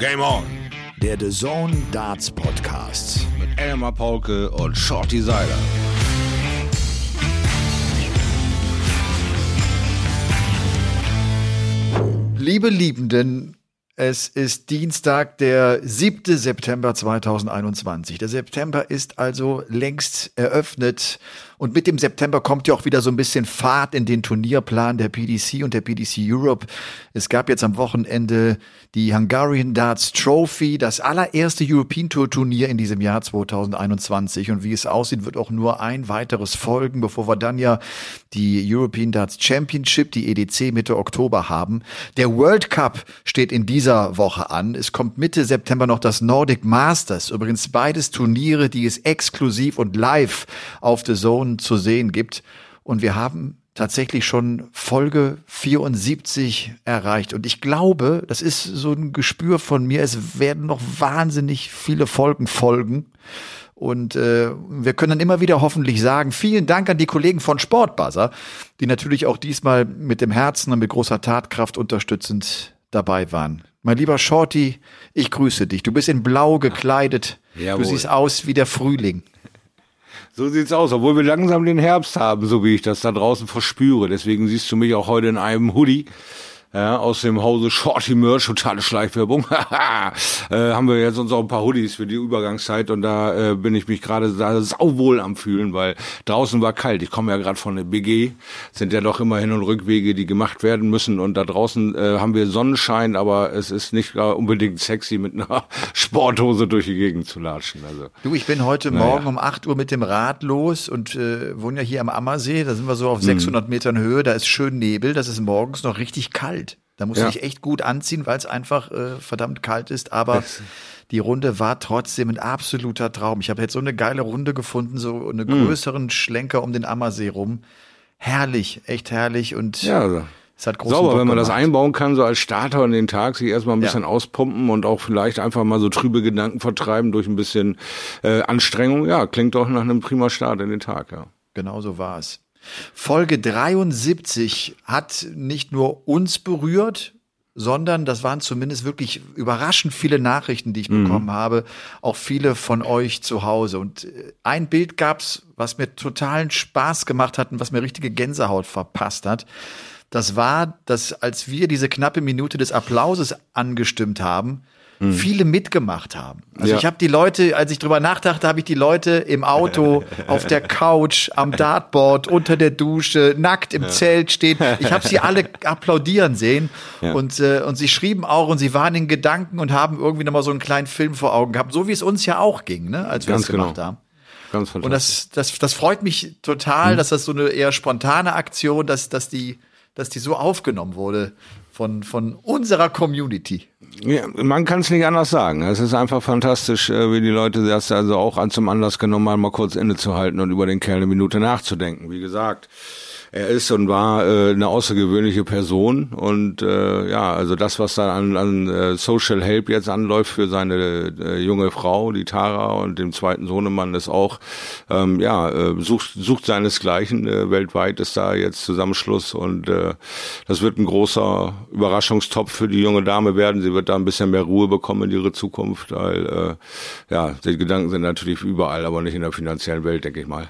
Game On. Der The Zone Darts Podcast. Mit Elmar Paulke und Shorty Seiler. Liebe Liebenden, es ist Dienstag, der 7. September 2021. Der September ist also längst eröffnet und mit dem September kommt ja auch wieder so ein bisschen Fahrt in den Turnierplan der PDC und der PDC Europe. Es gab jetzt am Wochenende die Hungarian Darts Trophy, das allererste European Tour Turnier in diesem Jahr 2021. Und wie es aussieht, wird auch nur ein weiteres folgen, bevor wir dann ja die European Darts Championship, die EDC Mitte Oktober haben. Der World Cup steht in dieser Woche an. Es kommt Mitte September noch das Nordic Masters. Übrigens beides Turniere, die es exklusiv und live auf The Zone Informationen zu sehen gibt. Und wir haben tatsächlich schon Folge 74 erreicht. Und ich glaube, das ist so ein Gespür von mir, es werden noch wahnsinnig viele Folgen folgen. Und äh, wir können dann immer wieder hoffentlich sagen, vielen Dank an die Kollegen von Sportbuzzer, die natürlich auch diesmal mit dem Herzen und mit großer Tatkraft unterstützend dabei waren. Mein lieber Shorty, ich grüße dich. Du bist in Blau gekleidet. Jawohl. Du siehst aus wie der Frühling. So sieht's aus, obwohl wir langsam den Herbst haben, so wie ich das da draußen verspüre. Deswegen siehst du mich auch heute in einem Hoodie ja, aus dem Hause Shorty Merch, totale Schleichwerbung, äh, haben wir jetzt uns auch ein paar Hoodies für die Übergangszeit und da äh, bin ich mich gerade da sauwohl am fühlen, weil draußen war kalt. Ich komme ja gerade von der BG, sind ja doch immer Hin- und Rückwege, die gemacht werden müssen und da draußen äh, haben wir Sonnenschein, aber es ist nicht unbedingt sexy, mit einer Sporthose durch die Gegend zu latschen. Also, du, ich bin heute naja. Morgen um 8 Uhr mit dem Rad los und äh, wohne ja hier am Ammersee, da sind wir so auf 600 hm. Metern Höhe, da ist schön Nebel, das ist morgens noch richtig kalt kalt. Da muss ja. ich echt gut anziehen, weil es einfach äh, verdammt kalt ist. Aber die Runde war trotzdem ein absoluter Traum. Ich habe jetzt so eine geile Runde gefunden, so einen hm. größeren. Schlenker um den Ammersee rum. Herrlich, echt herrlich und ja, also. Es hat großen Sauber, Bock wenn man gemacht. das einbauen kann, so als Starter in den Tag, sich erstmal ein bisschen ja. auspumpen und auch vielleicht einfach mal so trübe Gedanken vertreiben durch ein bisschen äh, Anstrengung. Ja, klingt doch nach einem prima Start in den Tag, ja. Genau so war es. Folge 73 hat nicht nur uns berührt, sondern das waren zumindest wirklich überraschend viele Nachrichten, die ich mhm. bekommen habe, auch viele von euch zu Hause. Und äh, ein Bild gab's, was mir totalen Spaß gemacht hat und was mir richtige Gänsehaut verpasst hat. Das war, dass als wir diese knappe Minute des Applauses angestimmt haben, mhm. viele mitgemacht haben. Also ja. ich habe die Leute, als ich drüber nachdachte, habe ich die Leute im Auto, auf der Couch, am Dartboard, unter der Dusche, nackt im ja. Zelt stehen. Ich habe sie alle applaudieren sehen ja. und äh, und sie schrieben auch und sie waren in Gedanken und haben irgendwie nochmal so einen kleinen Film vor Augen gehabt, so wie es uns ja auch ging, ne, als wir es gemacht genau. haben. Ganz. Und das, das, das freut mich total, mhm. dass das so eine eher spontane Aktion, dass, dass die, dass die so aufgenommen wurde von, von unserer Community. Ja, man kann es nicht anders sagen. Es ist einfach fantastisch, äh, wie die Leute das also auch an zum Anlass genommen haben, mal kurz innezuhalten und über den Kerl eine Minute nachzudenken. Wie gesagt, er ist und war äh, eine außergewöhnliche Person und äh, ja, also das, was da an, an äh, Social Help jetzt anläuft für seine äh, junge Frau, die Tara und dem zweiten Sohnemann ist auch, ähm, ja, äh, sucht, sucht seinesgleichen. Äh, weltweit ist da jetzt Zusammenschluss und äh, das wird ein großer Überraschungstopf für die junge Dame werden. Sie wird da ein bisschen mehr Ruhe bekommen in ihre Zukunft, weil äh, ja, die Gedanken sind natürlich überall, aber nicht in der finanziellen Welt, denke ich mal.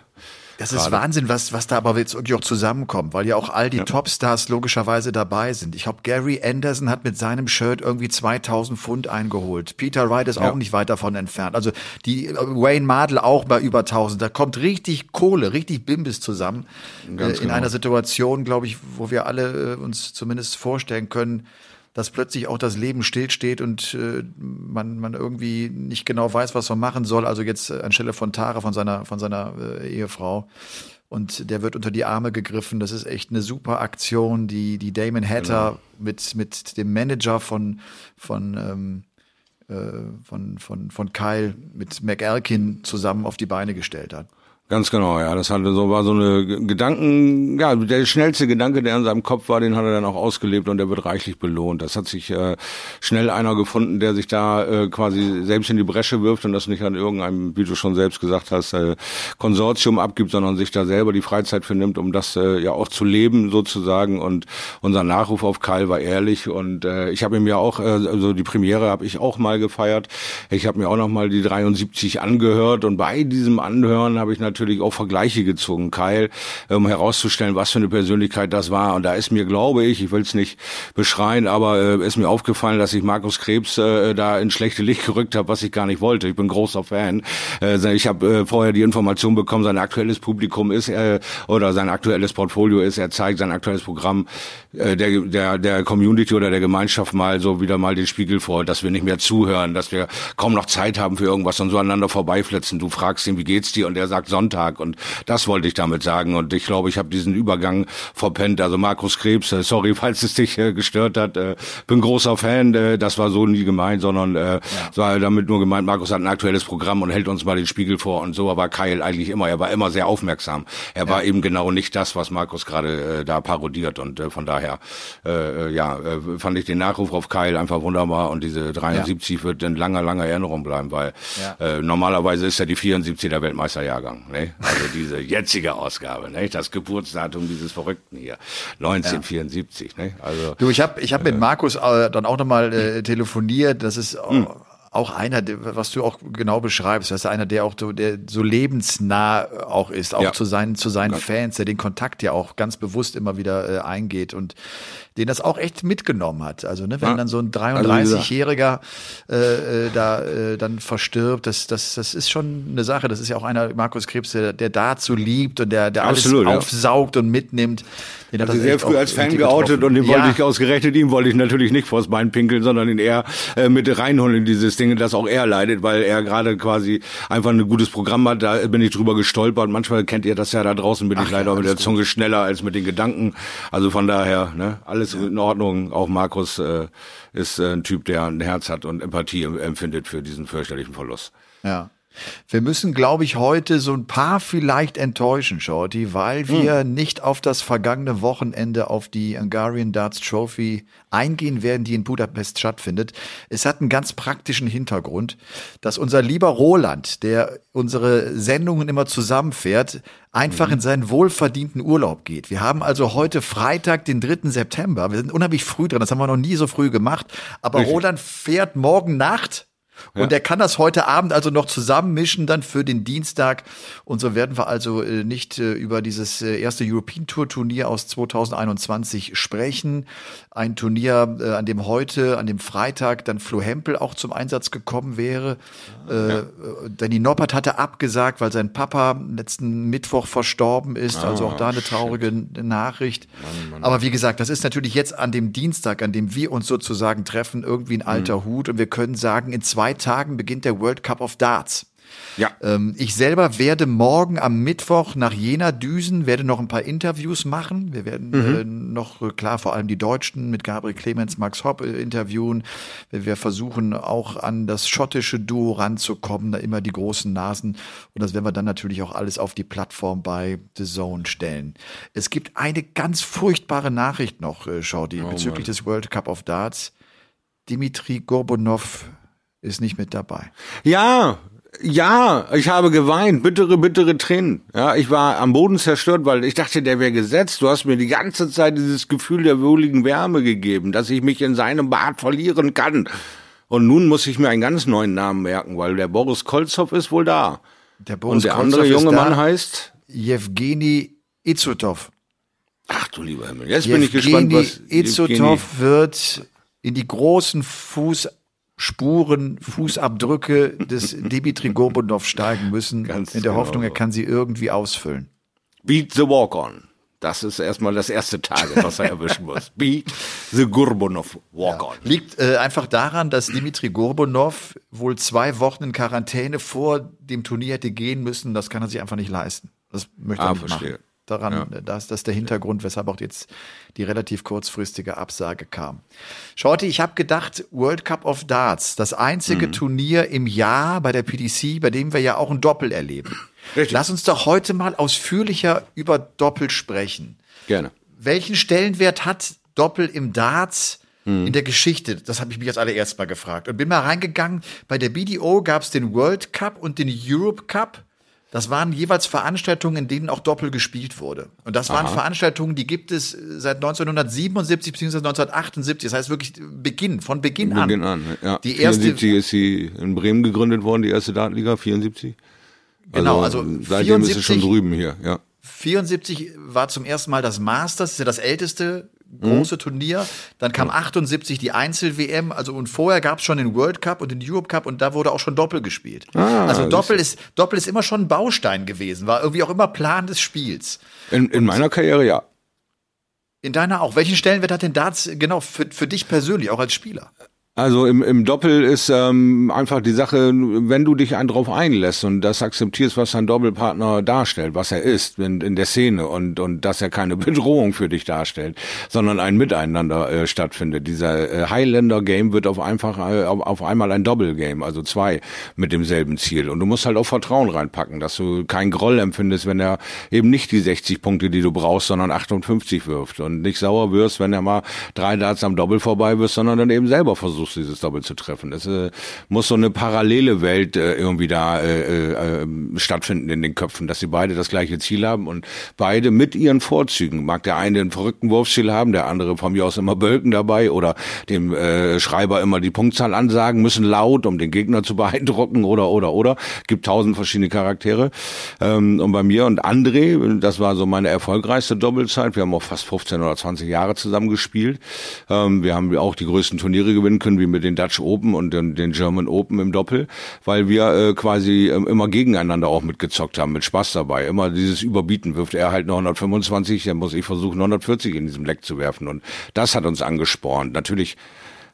Das ist Wahnsinn, was, was da aber jetzt irgendwie auch zusammenkommt, weil ja auch all die ja. Topstars logischerweise dabei sind. Ich glaube, Gary Anderson hat mit seinem Shirt irgendwie 2000 Pfund eingeholt. Peter Wright ist ja. auch nicht weit davon entfernt. Also die äh, Wayne Mardell auch bei über 1000. Da kommt richtig Kohle, richtig Bimbis zusammen. Ganz äh, in genau. einer Situation, glaube ich, wo wir alle äh, uns zumindest vorstellen können, dass plötzlich auch das Leben stillsteht und äh, man, man irgendwie nicht genau weiß, was man machen soll. Also jetzt äh, anstelle von Tara, von seiner, von seiner äh, Ehefrau. Und der wird unter die Arme gegriffen. Das ist echt eine super Aktion, die, die Damon Hatter genau. mit, mit dem Manager von, von, ähm, äh, von, von, von Kyle, mit McAlkin zusammen auf die Beine gestellt hat. Ganz genau, ja. Das hatte so, war so eine Gedanken, ja, der schnellste Gedanke, der in seinem Kopf war, den hat er dann auch ausgelebt und der wird reichlich belohnt. Das hat sich äh, schnell einer gefunden, der sich da äh, quasi selbst in die Bresche wirft und das nicht an irgendeinem, wie du schon selbst gesagt hast, äh, Konsortium abgibt, sondern sich da selber die Freizeit für nimmt, um das äh, ja auch zu leben sozusagen. Und unser Nachruf auf Kyle war ehrlich und äh, ich habe ihm ja auch, äh, also die Premiere habe ich auch mal gefeiert. Ich habe mir auch noch mal die 73 angehört und bei diesem Anhören habe ich natürlich natürlich auch Vergleiche gezogen, Kyle, um herauszustellen, was für eine Persönlichkeit das war. Und da ist mir, glaube ich, ich will es nicht beschreien, aber äh, ist mir aufgefallen, dass ich Markus Krebs äh, da in schlechte Licht gerückt habe, was ich gar nicht wollte. Ich bin großer Fan. Äh, ich habe äh, vorher die Information bekommen, sein aktuelles Publikum ist äh, oder sein aktuelles Portfolio ist, er zeigt sein aktuelles Programm äh, der, der, der Community oder der Gemeinschaft mal so wieder mal den Spiegel vor, dass wir nicht mehr zuhören, dass wir kaum noch Zeit haben für irgendwas und so aneinander vorbeiflitzen. Du fragst ihn, wie geht's dir? Und er sagt Sonntag Sonntag. Und das wollte ich damit sagen. Und ich glaube, ich habe diesen Übergang verpennt. Also Markus Krebs, äh, sorry, falls es dich äh, gestört hat, äh, bin großer Fan. Das war so nie gemeint, sondern äh, ja. war damit nur gemeint, Markus hat ein aktuelles Programm und hält uns mal den Spiegel vor. Und so war Kyle eigentlich immer. Er war immer sehr aufmerksam. Er ja. war eben genau nicht das, was Markus gerade da parodiert. Und von daher, ja, fand ich den Nachruf auf Kyle einfach wunderbar. Und diese 73 ja. wird in langer, langer Erinnerung bleiben, weil normalerweise ist ja die 74 der Weltmeisterjahrgang. Ne? Also diese jetzige Ausgabe, ne? Das Geburtsdatum dieses Verrückten hier, 1974, ja. ne? Also du, ich habe ich hab äh, mit Markus äh, dann auch nochmal äh, telefoniert. Das ist äh, auch einer, was du auch genau beschreibst, das ist einer, der auch so, der so lebensnah auch ist, auch ja. zu seinen, zu seinen Fans, der den Kontakt ja auch ganz bewusst immer wieder äh, eingeht und den das auch echt mitgenommen hat. Also, ne, wenn ja. dann so ein 33-Jähriger also äh, äh, da äh, dann verstirbt, das, das, das ist schon eine Sache. Das ist ja auch einer, Markus Krebs, der, der dazu liebt und der, der Absolut, alles aufsaugt und mitnimmt. Den er sehr früh als Fan geoutet und den ja. wollte ich ausgerechnet, ihm wollte ich natürlich nicht vors Bein pinkeln, sondern ihn eher äh, mit reinholen in dieses Ding, das auch er leidet, weil er gerade quasi einfach ein gutes Programm hat. Da bin ich drüber gestolpert. Manchmal kennt ihr das ja da draußen, bin Ach, ich leider ja, mit der Zunge schneller als mit den Gedanken. Also von daher, ne, alles ja. in Ordnung. Auch Markus äh, ist äh, ein Typ, der ein Herz hat und Empathie empfindet für diesen fürchterlichen Verlust. Ja. Wir müssen, glaube ich, heute so ein paar vielleicht enttäuschen, Shorty, weil wir hm. nicht auf das vergangene Wochenende auf die Hungarian Darts Trophy eingehen werden, die in Budapest stattfindet. Es hat einen ganz praktischen Hintergrund, dass unser lieber Roland, der unsere Sendungen immer zusammenfährt, einfach mhm. in seinen wohlverdienten Urlaub geht. Wir haben also heute Freitag, den 3. September. Wir sind unheimlich früh dran. Das haben wir noch nie so früh gemacht. Aber Richtig. Roland fährt morgen Nacht ja. Und er kann das heute Abend also noch zusammenmischen dann für den Dienstag. Und so werden wir also äh, nicht äh, über dieses äh, erste European Tour Turnier aus 2021 sprechen. Ein Turnier, äh, an dem heute, an dem Freitag dann Flo Hempel auch zum Einsatz gekommen wäre. Ja. Danny Noppert hatte abgesagt, weil sein Papa letzten Mittwoch verstorben ist. Ah, also auch da eine traurige shit. Nachricht. Mann, Mann. Aber wie gesagt, das ist natürlich jetzt an dem Dienstag, an dem wir uns sozusagen treffen, irgendwie ein alter mhm. Hut. Und wir können sagen, in zwei Tagen beginnt der World Cup of Darts. Ja. Ähm, ich selber werde morgen am Mittwoch nach Jena düsen, werde noch ein paar Interviews machen. Wir werden mhm. äh, noch, klar, vor allem die Deutschen mit Gabriel Clemens, Max Hopp äh, interviewen. Wir, wir, versuchen auch an das schottische Duo ranzukommen, da immer die großen Nasen. Und das werden wir dann natürlich auch alles auf die Plattform bei The Zone stellen. Es gibt eine ganz furchtbare Nachricht noch, äh, Shorty, oh, bezüglich Mann. des World Cup of Darts. Dimitri Gorbunov ist nicht mit dabei. Ja, ja, ich habe geweint, bittere, bittere Tränen. Ja, ich war am Boden zerstört, weil ich dachte, der wäre gesetzt. Du hast mir die ganze Zeit dieses Gefühl der wohligen Wärme gegeben, dass ich mich in seinem Bad verlieren kann. Und nun muss ich mir einen ganz neuen Namen merken, weil der Boris Kolzow ist wohl da. Der Boris Und der Kolzow andere junge Mann heißt Jewgeni Izutov. Ach du lieber Himmel, jetzt Jewgeni bin ich gespannt, was Izutov wird in die großen Fuß Spuren, Fußabdrücke des Dimitri Gorbunov steigen müssen, Ganz in der genau Hoffnung, er kann sie irgendwie ausfüllen. Beat the Walk-On. Das ist erstmal das erste Tage, was er erwischen muss. Beat the Gorbunov Walk-On. Ja. Liegt äh, einfach daran, dass Dimitri Gorbunov wohl zwei Wochen in Quarantäne vor dem Turnier hätte gehen müssen. Das kann er sich einfach nicht leisten. Das möchte er ah, nicht verstehe. machen daran, ja. das, das ist der Hintergrund, weshalb auch jetzt die relativ kurzfristige Absage kam. Shorty, ich habe gedacht, World Cup of Darts, das einzige mhm. Turnier im Jahr bei der PDC, bei dem wir ja auch ein Doppel erleben. Richtig. Lass uns doch heute mal ausführlicher über Doppel sprechen. Gerne. Welchen Stellenwert hat Doppel im Darts in der Geschichte? Das habe ich mich als allererst mal gefragt. Und bin mal reingegangen. Bei der BDO gab es den World Cup und den Europe Cup. Das waren jeweils Veranstaltungen, in denen auch Doppel gespielt wurde. Und das waren Veranstaltungen, die gibt es seit 1977 bzw. 1978. Das heißt wirklich Beginn, von Beginn an. Beginn an. Ja. Die erste- 74 ist sie in Bremen gegründet worden, die erste Datenliga, 74. Genau, also seitdem ist es schon 74 drüben hier, ja. 74 war zum ersten Mal das Masters, das ist ja das älteste große Turnier. Dann kam 78 die Einzel-WM, also und vorher gab es schon den World Cup und den Europe Cup und da wurde auch schon Doppel gespielt. also Doppel ist, Doppel ist immer schon ein Baustein gewesen, war irgendwie auch immer Plan des Spiels. In, in meiner Karriere ja. In deiner auch. Welchen Stellenwert hat denn Darts genau für, für dich persönlich, auch als Spieler? Also im, im Doppel ist ähm, einfach die Sache, wenn du dich drauf einlässt und das akzeptierst, was dein Doppelpartner darstellt, was er ist in, in der Szene und, und dass er keine Bedrohung für dich darstellt, sondern ein Miteinander äh, stattfindet. Dieser äh, Highlander-Game wird auf einfach äh, auf, auf einmal ein Doppel-Game, also zwei mit demselben Ziel. Und du musst halt auch Vertrauen reinpacken, dass du keinen Groll empfindest, wenn er eben nicht die 60 Punkte, die du brauchst, sondern 58 wirft und nicht sauer wirst, wenn er mal drei Darts am Doppel vorbei wirst, sondern dann eben selber versuchst, dieses Doppel zu treffen. Es äh, muss so eine parallele Welt äh, irgendwie da äh, äh, stattfinden in den Köpfen, dass sie beide das gleiche Ziel haben und beide mit ihren Vorzügen. Mag der eine einen verrückten Wurfstil haben, der andere von mir aus immer Bölken dabei oder dem äh, Schreiber immer die Punktzahl ansagen müssen laut, um den Gegner zu beeindrucken oder oder oder. Gibt tausend verschiedene Charaktere. Ähm, und bei mir und André, das war so meine erfolgreichste Doppelzeit. Wir haben auch fast 15 oder 20 Jahre zusammen gespielt. Ähm, wir haben auch die größten Turniere gewinnen können, wie mit den Dutch Open und den, den German Open im Doppel, weil wir äh, quasi ähm, immer gegeneinander auch mitgezockt haben, mit Spaß dabei. Immer dieses Überbieten wirft er halt noch 125, dann muss ich versuchen 140 in diesem Leck zu werfen und das hat uns angespornt. Natürlich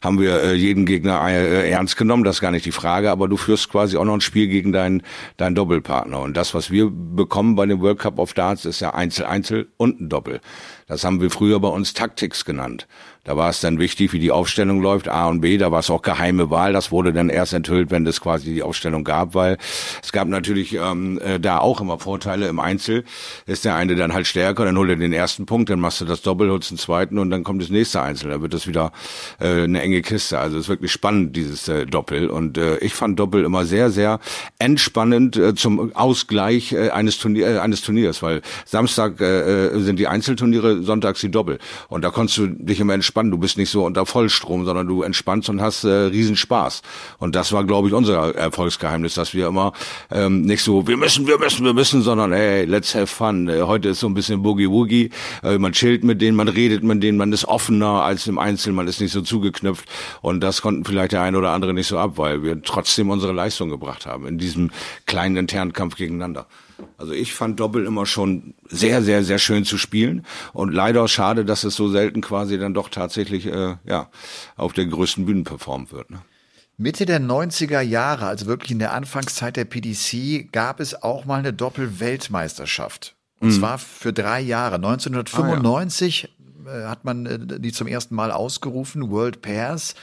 haben wir äh, jeden Gegner äh, ernst genommen, das ist gar nicht die Frage, aber du führst quasi auch noch ein Spiel gegen deinen deinen Doppelpartner und das, was wir bekommen bei dem World Cup of Darts, ist ja Einzel, Einzel und ein Doppel. Das haben wir früher bei uns Tactics genannt. Da war es dann wichtig, wie die Aufstellung läuft, A und B, da war es auch geheime Wahl, das wurde dann erst enthüllt, wenn es quasi die Aufstellung gab, weil es gab natürlich ähm, äh, da auch immer Vorteile im Einzel. Ist der eine dann halt stärker, dann holt er den ersten Punkt, dann machst du das Doppel, holst den zweiten und dann kommt das nächste Einzel. Da wird das wieder äh, eine enge Kiste. Also es ist wirklich spannend, dieses äh, Doppel. Und äh, ich fand Doppel immer sehr, sehr entspannend äh, zum Ausgleich äh, eines, Turnier, äh, eines Turniers, weil Samstag äh, äh, sind die Einzelturniere, sonntags die Doppel. Und da konntest du dich immer entspannen. Du bist nicht so unter Vollstrom, sondern du entspannst und hast äh, Riesenspaß. Und das war, glaube ich, unser Erfolgsgeheimnis, dass wir immer ähm, nicht so, wir müssen, wir müssen, wir müssen, sondern hey, let's have fun. Äh, heute ist so ein bisschen Boogie-Woogie. Äh, man chillt mit denen, man redet mit denen, man ist offener als im Einzel, man ist nicht so zugeknüpft. Und das konnten vielleicht der eine oder andere nicht so ab, weil wir trotzdem unsere Leistung gebracht haben in diesem kleinen internen Kampf gegeneinander. Also ich fand Doppel immer schon sehr, sehr, sehr schön zu spielen und leider schade, dass es so selten quasi dann doch tatsächlich äh, ja auf der größten Bühne performt wird. Ne? Mitte der 90er Jahre, also wirklich in der Anfangszeit der PDC, gab es auch mal eine Doppel-Weltmeisterschaft. Und zwar für drei Jahre. 1995 äh, hat man äh, die zum ersten Mal ausgerufen, World Pairs.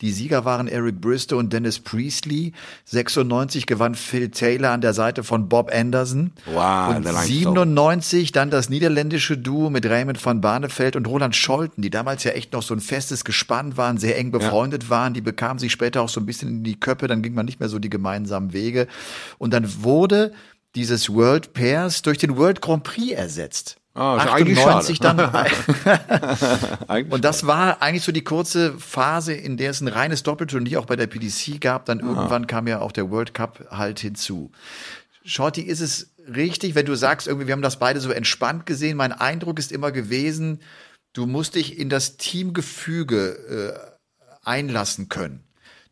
Die Sieger waren Eric Bristow und Dennis Priestley. 96 gewann Phil Taylor an der Seite von Bob Anderson. Wow, und der Limestone. 97 dann das niederländische Duo mit Raymond van Barneveld und Roland Scholten, die damals ja echt noch so ein festes Gespann waren, sehr eng befreundet waren. Die bekamen sich später auch so ein bisschen in die Köppe, dann ging man nicht mehr so die gemeinsamen Wege. Und dann wurde dieses World Pairs durch den World Grand Prix ersetzt. Ah, ist eigentlich schade. dann. Eigentlich Und das war eigentlich so die kurze Phase, in der es ein reines Doppelturnier auch bei der PDC gab. Dann irgendwann kam ja auch der World Cup halt hinzu. Shorty, ist es richtig, wenn du sagst, irgendwie, wir haben das beide so entspannt gesehen? Mein Eindruck ist immer gewesen, du musst dich in das Teamgefüge äh, einlassen können.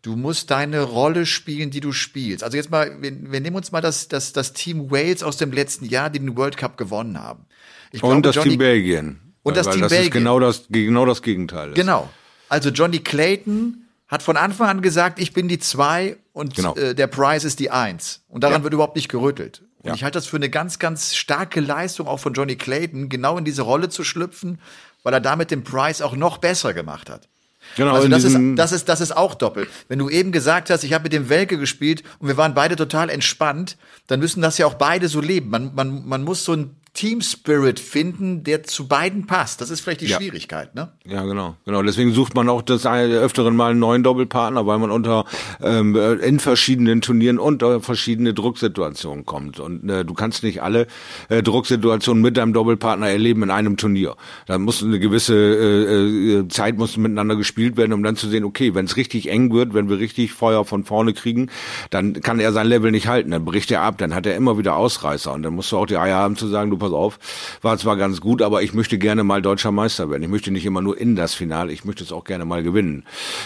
Du musst deine Rolle spielen, die du spielst. Also jetzt mal, wir, wir nehmen uns mal das, das, das Team Wales aus dem letzten Jahr, die den World Cup gewonnen haben. Ich und glaube, das Johnny- Team Belgien. Und das Weil Team das Belgien. ist genau das, genau das Gegenteil. Ist. Genau. Also Johnny Clayton hat von Anfang an gesagt, ich bin die zwei und Genau. äh, der Price ist die eins. Und daran Ja. wird überhaupt nicht gerüttelt. Und Ja. ich halte das für eine ganz, ganz starke Leistung auch von Johnny Clayton, genau in diese Rolle zu schlüpfen, weil er damit den Price auch noch besser gemacht hat. Genau, also das ist, das ist, das ist auch doppelt. Wenn du eben gesagt hast, ich habe mit dem Welke gespielt und wir waren beide total entspannt, dann müssen das ja auch beide so leben. Man, man, man muss so ein Team Spirit finden, der zu beiden passt. Das ist vielleicht die ja. Schwierigkeit, ne? Ja, genau. Genau. Deswegen sucht man auch das öfteren mal einen neuen Doppelpartner, weil man unter ähm, in verschiedenen Turnieren unter verschiedene Drucksituationen kommt. Und äh, du kannst nicht alle äh, Drucksituationen mit deinem Doppelpartner erleben in einem Turnier. Da muss eine gewisse äh, äh, Zeit muss miteinander gespielt werden, um dann zu sehen, okay, wenn es richtig eng wird, wenn wir richtig Feuer von vorne kriegen, dann kann er sein Level nicht halten. Dann bricht er ab, dann hat er immer wieder Ausreißer. Und dann musst du auch die Eier haben zu sagen, du pass auf, war zwar ganz gut, aber ich möchte gerne mal deutscher Meister werden. Ich möchte nicht immer nur in das Finale, ich möchte es auch gerne mal gewinnen,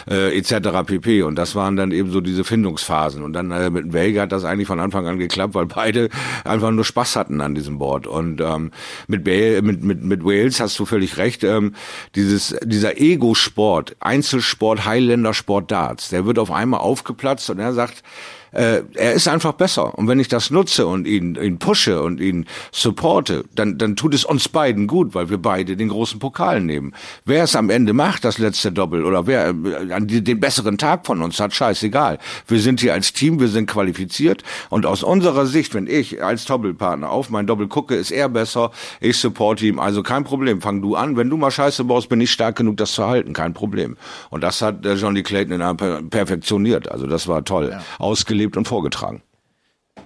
äh, etc. pp. Und das waren dann eben so diese Findungsphasen. Und dann äh, mit Welge hat das eigentlich von Anfang an geklappt, weil beide einfach nur Spaß hatten an diesem Board. Und ähm, mit, mit, mit, mit Wales hast du völlig recht, ähm, dieses, dieser Ego-Sport, Einzelsport, Highlander-Sport Darts, der wird auf einmal aufgeplatzt und er sagt, äh, er ist einfach besser. Und wenn ich das nutze und ihn, ihn pushe und ihn supporte, dann, dann tut es uns beiden gut, weil wir beide den großen Pokal nehmen. Wer es am Ende macht, das letzte Doppel, oder wer äh, den besseren Tag von uns hat, scheißegal. Wir sind hier als Team, wir sind qualifiziert. Und aus unserer Sicht, wenn ich als Doppelpartner auf mein Doppel gucke, ist er besser, ich support ihm. Also kein Problem, fang du an. Wenn du mal Scheiße baust, bin ich stark genug, das zu halten, kein Problem. Und das hat äh, Johnny Clayton in einer perfektioniert. Also das war toll. Ja. Ausgelegt gelebt und vorgetragen.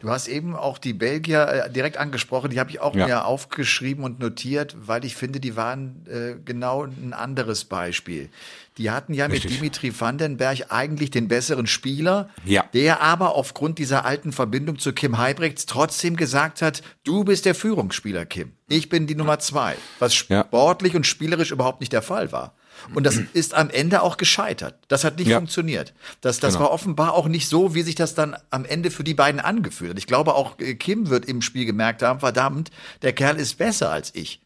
Du hast eben auch die Belgier äh, direkt angesprochen, die habe ich auch ja. mir aufgeschrieben und notiert, weil ich finde, die waren äh, genau ein anderes Beispiel. Die hatten ja Richtig. mit Dimitri Vandenberg eigentlich den besseren Spieler, ja. der aber aufgrund dieser alten Verbindung zu Kim Heibrechts trotzdem gesagt hat, du bist der Führungsspieler, Kim. Ich bin die Nummer zwei, was sportlich und spielerisch überhaupt nicht der Fall war. Und das ist am Ende auch gescheitert. Das hat nicht ja. funktioniert. Das, das genau. war offenbar auch nicht so, wie sich das dann am Ende für die beiden angefühlt hat. Ich glaube, auch äh, Kim wird im Spiel gemerkt haben, verdammt, der Kerl ist besser als ich.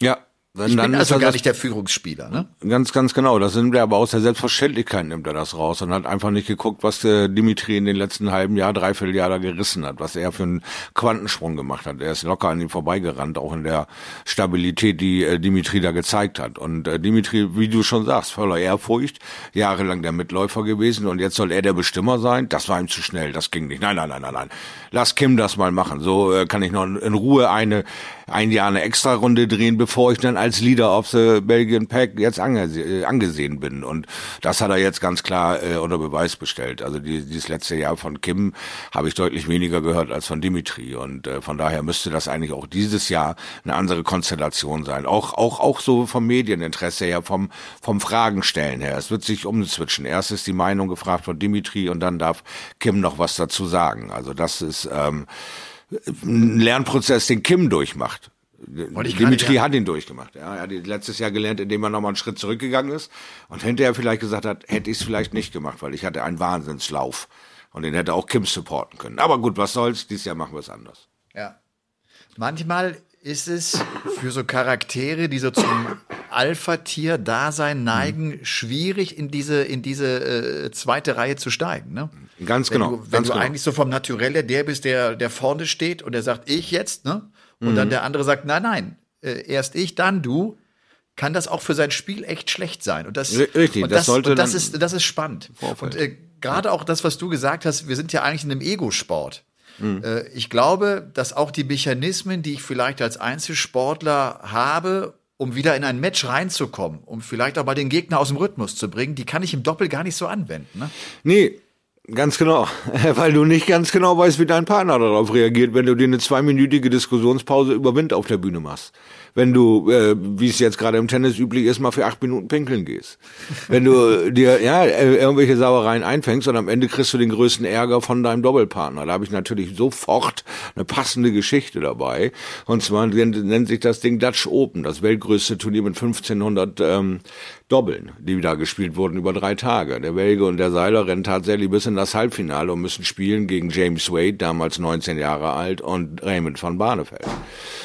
Ja, dann, ich bin also gar das, nicht der Führungsspieler, ne? Ganz, ganz genau. Das nimmt er aber aus der Selbstverständlichkeit nimmt er das raus und hat einfach nicht geguckt, was der Dimitri in den letzten halben Jahr, dreiviertel Jahr da gerissen hat, was er für einen Quantensprung gemacht hat. Er ist locker an ihm vorbeigerannt, auch in der Stabilität, die äh, Dimitri da gezeigt hat. Und äh, Dimitri, wie du schon sagst, voller Ehrfurcht, jahrelang der Mitläufer gewesen und jetzt soll er der Bestimmer sein. Das war ihm zu schnell, das ging nicht. Nein, nein, nein, nein, nein. Lass Kim das mal machen. So äh, kann ich noch in Ruhe eine ein Jahr eine Extra-Runde drehen, bevor ich dann als Leader of the Belgian Pack jetzt ange angesehen bin. Und das hat er jetzt ganz klar äh, unter Beweis bestellt. Also die, dieses letzte Jahr von Kim habe ich deutlich weniger gehört als von Dimitri. Und äh, von daher müsste das eigentlich auch dieses Jahr eine andere Konstellation sein. Auch, auch, auch so vom Medieninteresse her, vom, vom Fragenstellen her. Es wird sich umswitchen. Erst ist die Meinung gefragt von Dimitri und dann darf Kim noch was dazu sagen. Also das ist, ähm, ein Lernprozess, den Kim durchmacht. Dimitri hat ihn durchgemacht. Ja, er hat ihn letztes Jahr gelernt, indem er nochmal einen Schritt zurückgegangen ist und hinterher vielleicht gesagt hat, hätte ich es vielleicht nicht gemacht, weil ich hatte einen Wahnsinnslauf und den hätte auch Kim supporten können. Aber gut, was soll's, dieses Jahr machen wir es anders. Ja. Manchmal ist es für so Charaktere, die so zum Alpha-Tier-Dasein neigen, mhm. schwierig in diese, in diese äh, zweite Reihe zu steigen. Ne? Ganz wenn genau. Du, wenn ganz du genau. eigentlich so vom Naturelle der bist, der, der vorne steht und der sagt, ich jetzt, ne? Und mhm. dann der andere sagt, nein, nein, äh, erst ich, dann du, kann das auch für sein Spiel echt schlecht sein. Und das, Richtig, und das, das, sollte und das ist, das ist spannend. Vorfeld. Und äh, gerade auch das, was du gesagt hast, wir sind ja eigentlich in einem Ego-Sport. Mhm. Äh, ich glaube, dass auch die Mechanismen, die ich vielleicht als Einzelsportler habe, um wieder in ein Match reinzukommen, um vielleicht auch mal den Gegner aus dem Rhythmus zu bringen, die kann ich im Doppel gar nicht so anwenden. Ne? Nee, Ganz genau, weil du nicht ganz genau weißt, wie dein Partner darauf reagiert, wenn du dir eine zweiminütige Diskussionspause über Wind auf der Bühne machst wenn du, äh, wie es jetzt gerade im Tennis üblich ist, mal für acht Minuten pinkeln gehst. Wenn du dir ja äh, irgendwelche Sauereien einfängst und am Ende kriegst du den größten Ärger von deinem Doppelpartner. Da habe ich natürlich sofort eine passende Geschichte dabei. Und zwar nennt sich das Ding Dutch Open, das weltgrößte Turnier mit 1500 ähm, Doppeln, die da gespielt wurden über drei Tage. Der Belge und der Seiler rennen tatsächlich bis in das Halbfinale und müssen spielen gegen James Wade, damals 19 Jahre alt, und Raymond van Barneveld.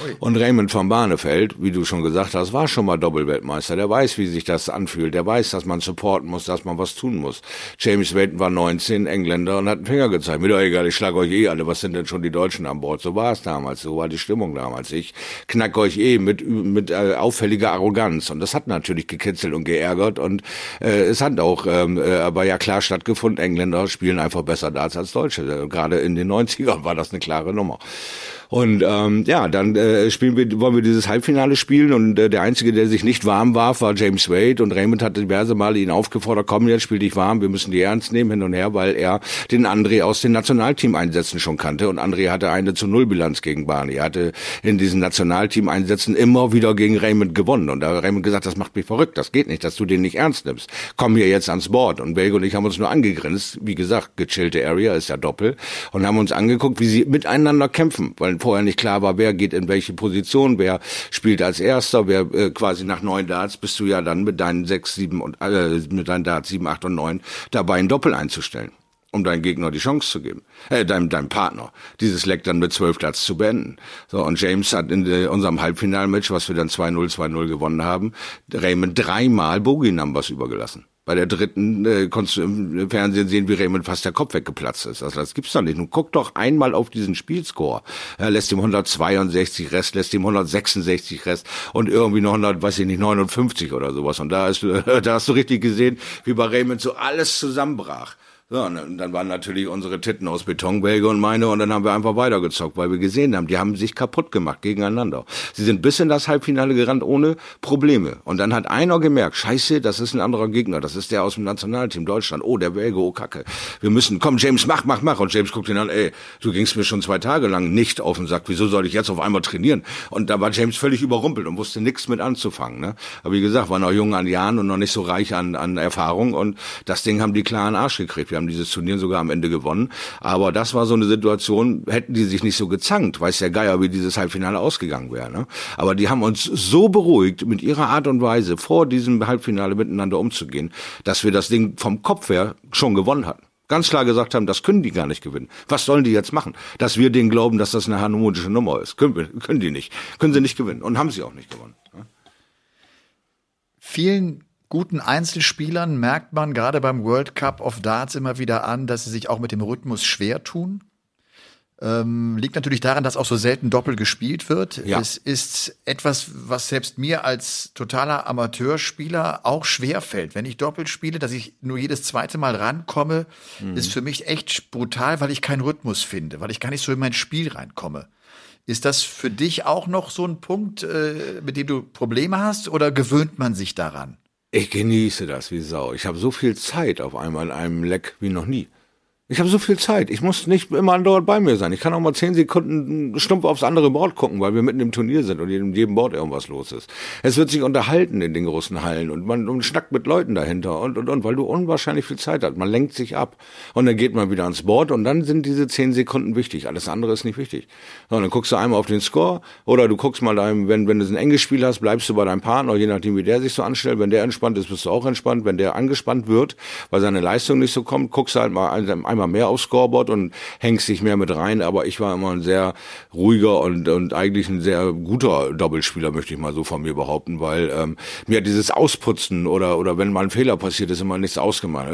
Ui. Und Raymond van Barneveld, wie du schon gesagt hast, war schon mal Doppelweltmeister. Der weiß, wie sich das anfühlt. Der weiß, dass man supporten muss, dass man was tun muss. James Wade war 19, Engländer, und hat einen Finger gezeigt. Mir doch egal, ich schlag euch eh alle. Was sind denn schon die Deutschen an Bord? So war es damals. So war die Stimmung damals. Ich knack euch eh mit, mit äh, auffälliger Arroganz. Und das hat natürlich gekitzelt und geärgert. Und äh, es hat auch ähm, äh, aber ja klar stattgefunden. Engländer spielen einfach besser Darts als Deutsche. Gerade in den 90ern war das eine klare Nummer. Und ähm, ja, dann äh, spielen wir, wollen wir dieses Halbfinale spielen. Und äh, der Einzige, der sich nicht warm warf, war James Wade. Und Raymond hat diverse Male ihn aufgefordert, komm jetzt, spiel dich warm, wir müssen die ernst nehmen, hin und her, weil er den André aus den Nationalteam-Einsätzen schon kannte. Und André hatte eine zu Null Bilanz gegen Barney. Er hatte in diesen Nationalteam-Einsätzen immer wieder gegen Raymond gewonnen. Und da hat Raymond gesagt, das macht mich verrückt, das geht nicht, dass du den nicht ernst nimmst. Komm hier jetzt ans Board. Und Belge und ich haben uns nur angegrinst, wie gesagt, gechillte Area ist ja doppel. Und haben uns angeguckt, wie sie miteinander kämpfen, weil vorher nicht klar war, wer geht in welche Position, wer spielt als Erster, wer äh, quasi nach neun Darts bist du ja dann mit deinen sechs, sieben und äh, mit deinen Darts sieben, acht und neun dabei ein Doppel einzustellen um deinem Gegner die Chance zu geben, äh, deinem, deinem Partner, dieses Leck dann mit zwölf Darts zu beenden. So, und James hat in äh, unserem Halbfinalmatch, was wir dann 2-0, 2-0 gewonnen haben, Raymond dreimal Bogey-Numbers übergelassen. Bei der dritten äh, konntest du im Fernsehen sehen, wie Raymond fast der Kopf weggeplatzt ist. Also das gibt's doch nicht. Nun guck doch einmal auf diesen Spielscore. Er lässt ihm 162 Rest, lässt ihm 166 Rest und irgendwie noch 100, weiß ich nicht, 59 oder sowas. Und da, ist, da hast du richtig gesehen, wie bei Raymond so alles zusammenbrach. So, und dann waren natürlich unsere Titten aus Betonbälge und meine und dann haben wir einfach weitergezockt, weil wir gesehen haben, die haben sich kaputt gemacht gegeneinander. Sie sind bis in das Halbfinale gerannt ohne Probleme. Und dann hat einer gemerkt, scheiße, das ist ein anderer Gegner, das ist der aus dem Nationalteam Deutschland. Oh, der Belge, oh Kacke. Wir müssen, komm James, mach, mach, mach. Und James guckt ihn an, ey, du gingst mir schon zwei Tage lang nicht auf den Sack, wieso soll ich jetzt auf einmal trainieren? Und da war James völlig überrumpelt und wusste nichts mit anzufangen. Ne? Aber wie gesagt, war noch jung an Jahren und noch nicht so reich an, an Erfahrung und das Ding haben die klaren Arsch gekriegt. Wir haben dieses Turnier sogar am Ende gewonnen. Aber das war so eine Situation, hätten die sich nicht so gezankt, weiß der Geier, wie dieses Halbfinale ausgegangen wäre. Ne? Aber die haben uns so beruhigt mit ihrer Art und Weise vor diesem Halbfinale miteinander umzugehen, dass wir das Ding vom Kopf her schon gewonnen hatten ganz klar gesagt haben, das können die gar nicht gewinnen. Was sollen die jetzt machen? Dass wir denen glauben, dass das eine harmonische Nummer ist. Können, wir, können die nicht. Können sie nicht gewinnen. Und haben sie auch nicht gewonnen. Vielen guten Einzelspielern merkt man gerade beim World Cup of Darts immer wieder an, dass sie sich auch mit dem Rhythmus schwer tun. Ähm, liegt natürlich daran, dass auch so selten Doppel gespielt wird. Ja. Es ist etwas, was selbst mir als totaler Amateurspieler auch schwer fällt. Wenn ich Doppel spiele, dass ich nur jedes zweite Mal rankomme, mhm. ist für mich echt brutal, weil ich keinen Rhythmus finde, weil ich gar nicht so in mein Spiel reinkomme. Ist das für dich auch noch so ein Punkt, äh, mit dem du Probleme hast oder gewöhnt man sich daran? Ich genieße das wie Sau. Ich habe so viel Zeit auf einmal in einem Leck wie noch nie. Ich habe so viel Zeit. Ich muss nicht immer dort bei mir sein. Ich kann auch mal zehn Sekunden stumpf aufs andere Board gucken, weil wir mitten im Turnier sind und in jedem Board irgendwas los ist. Es wird sich unterhalten in den großen Hallen und man und schnackt mit Leuten dahinter und, und, und, weil du unwahrscheinlich viel Zeit hast. Man lenkt sich ab und dann geht man wieder ans Board und dann sind diese zehn Sekunden wichtig. Alles andere ist nicht wichtig. So, dann guckst du einmal auf den Score oder du guckst mal deinem, wenn, wenn du ein enges Spiel hast, bleibst du bei deinem Partner, je nachdem, wie der sich so anstellt. Wenn der entspannt ist, bist du auch entspannt. Wenn der angespannt wird, weil seine Leistung nicht so kommt, guckst du halt mal einmal mehr aufs Scoreboard und hängst dich mehr mit rein. Aber ich war immer ein sehr ruhiger und, und eigentlich ein sehr guter Doppelspieler, möchte ich mal so von mir behaupten, weil ähm, mir dieses Ausputzen oder, oder wenn mal ein Fehler passiert, ist immer nichts ausgemacht.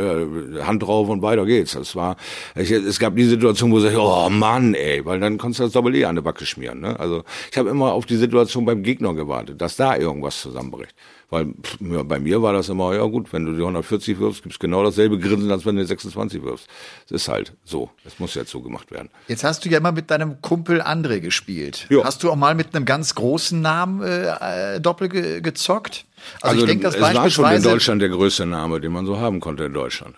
Hand drauf und weiter geht's. Das war, ich, es gab die Situation, wo ich, oh Mann, ey, weil dann konntest du das Doppel eh an der Backe schmieren. Ne? Also ich habe immer auf die Situation beim Gegner gewartet, dass da irgendwas zusammenbricht. Weil pff, ja, bei mir war das immer, ja gut, wenn du die 140 wirfst, gibt's genau dasselbe Grinsen, als wenn du 26 wirfst. Das ist halt so. Das muss jetzt so gemacht werden. Jetzt hast du ja immer mit deinem Kumpel André gespielt. Jo. Hast du auch mal mit einem ganz großen Namen äh, äh Doppel ge gezockt? Also, also ich denke, das es war schon in Deutschland der größte Name, den man so haben konnte in Deutschland.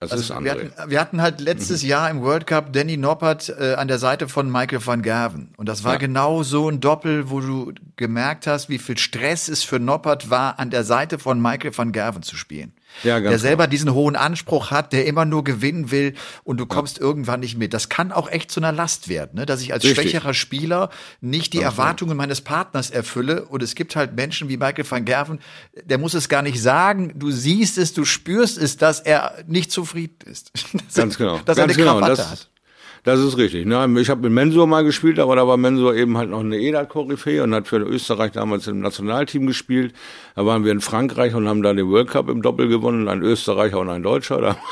Das also ist André. Wir hatten, wir hatten halt letztes mhm. Jahr im World Cup Danny Noppert äh, an der Seite von Michael van Gerven. Und das war ja. genau so ein Doppel, wo du gemerkt hast, wie viel Stress es für Noppert war, an der Seite von Michael van Gerven zu spielen. Ja, der selber klar. diesen hohen Anspruch hat, der immer nur gewinnen will und du kommst ja. irgendwann nicht mit. Das kann auch echt zu einer Last werden, ne? dass ich als Richtig. schwächerer Spieler nicht die ganz Erwartungen klar. meines Partners erfülle. Und es gibt halt Menschen wie Michael van Gerven, der muss es gar nicht sagen. Du siehst es, du spürst es, dass er nicht zufrieden ist. Ganz genau. dass ganz er eine genau. Krawatte das, hat. Das ist richtig. Ne? Ich habe mit Mensur mal gespielt, aber da war Mensur eben halt noch eine EDAT-Koryphäe und hat für Österreich damals im Nationalteam gespielt. Da waren wir in Frankreich und haben da den World Cup im Doppel gewonnen, ein Österreicher und ein Deutscher.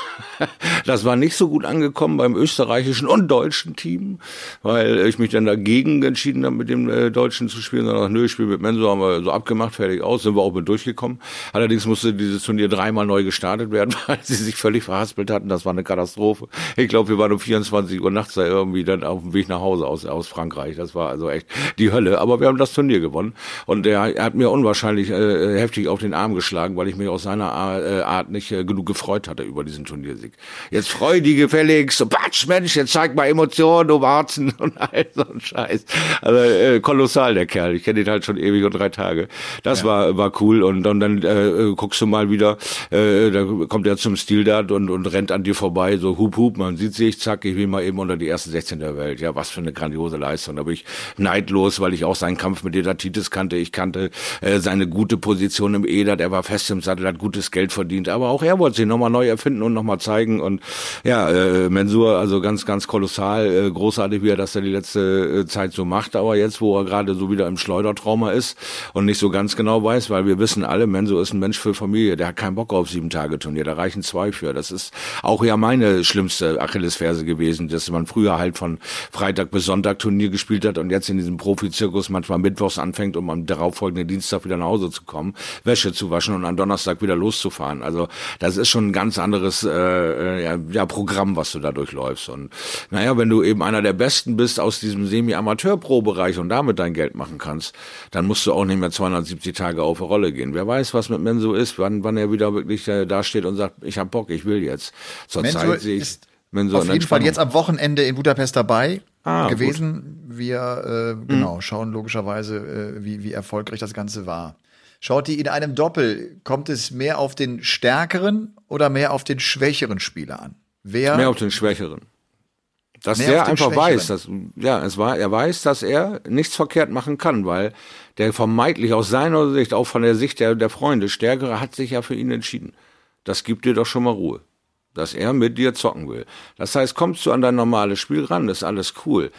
Das war nicht so gut angekommen beim österreichischen und deutschen Team, weil ich mich dann dagegen entschieden habe, mit dem äh, Deutschen zu spielen. Sondern nö, ich spiele mit Mensur, haben wir so abgemacht, fertig aus, sind wir auch mit durchgekommen. Allerdings musste dieses Turnier dreimal neu gestartet werden, weil sie sich völlig verhaspelt hatten. Das war eine Katastrophe. Ich glaube, wir waren um 24 Uhr nachts da irgendwie dann auf dem Weg nach Hause aus, aus Frankreich. Das war also echt die Hölle. Aber wir haben das Turnier gewonnen. Und er, er hat mir unwahrscheinlich äh, heftig auf den Arm geschlagen, weil ich mich aus seiner äh, Art nicht äh, genug gefreut hatte über diesen Turniersieg. Jetzt freu die gefälligst, so Batsch, Mensch, jetzt zeig mal Emotionen, du Warzen und all so ein Scheiß. Also äh, kolossal, der Kerl. Ich kenne ihn halt schon ewig und drei Tage. Das ja. war war cool. Und, und dann äh, guckst du mal wieder, äh, da kommt er zum Stildat und, und rennt an dir vorbei, so hup hup, man sieht sich, zack, ich will mal eben unter die ersten 16 der Welt. Ja, was für eine grandiose Leistung. Da bin ich neidlos, weil ich auch seinen Kampf mit Edatitis kannte. Ich kannte äh, seine gute Position im Eder. Der war fest im Sattel, hat gutes Geld verdient. Aber auch er wollte sich nochmal neu erfinden und nochmal zeigen. Und ja, äh, Mensur, also ganz, ganz kolossal, äh, großartig, wie er das da die letzte äh, Zeit so macht. Aber jetzt, wo er gerade so wieder im Schleudertrauma ist und nicht so ganz genau weiß, weil wir wissen alle, Mensur ist ein Mensch für Familie. Der hat keinen Bock auf sieben Tage Turnier. Da reichen zwei für. Das ist auch ja meine schlimmste Achillesferse gewesen, dass man früher halt von Freitag bis Sonntag Turnier gespielt hat und jetzt in diesem Profizirkus manchmal mittwochs anfängt, um am darauffolgenden Dienstag wieder nach Hause zu kommen, Wäsche zu waschen und am Donnerstag wieder loszufahren. Also das ist schon ein ganz anderes äh, äh ja, Programm, was du da durchläufst. Und naja, wenn du eben einer der Besten bist aus diesem Semi-Amateur-Pro-Bereich und damit dein Geld machen kannst, dann musst du auch nicht mehr 270 Tage auf eine Rolle gehen. Wer weiß, was mit Menso ist, wann, wann er wieder wirklich äh, da steht und sagt, ich hab Bock, ich will jetzt. Zur Zeit sehe ich wenn so Auf jeden Fall jetzt am Wochenende in Budapest dabei ah, gewesen. Gut. Wir äh, genau hm. schauen logischerweise, äh, wie, wie erfolgreich das Ganze war. Schaut die in einem Doppel, kommt es mehr auf den stärkeren oder mehr auf den schwächeren Spieler an? Wer mehr auf den schwächeren. Dass der einfach weiß, dass, ja, es war, er weiß, dass er nichts verkehrt machen kann, weil der vermeintlich aus seiner Sicht, auch von der Sicht der, der Freunde, Stärkere hat sich ja für ihn entschieden. Das gibt dir doch schon mal Ruhe dass er mit dir zocken will. Das heißt, kommst du an dein normales Spiel ran, ist alles cool.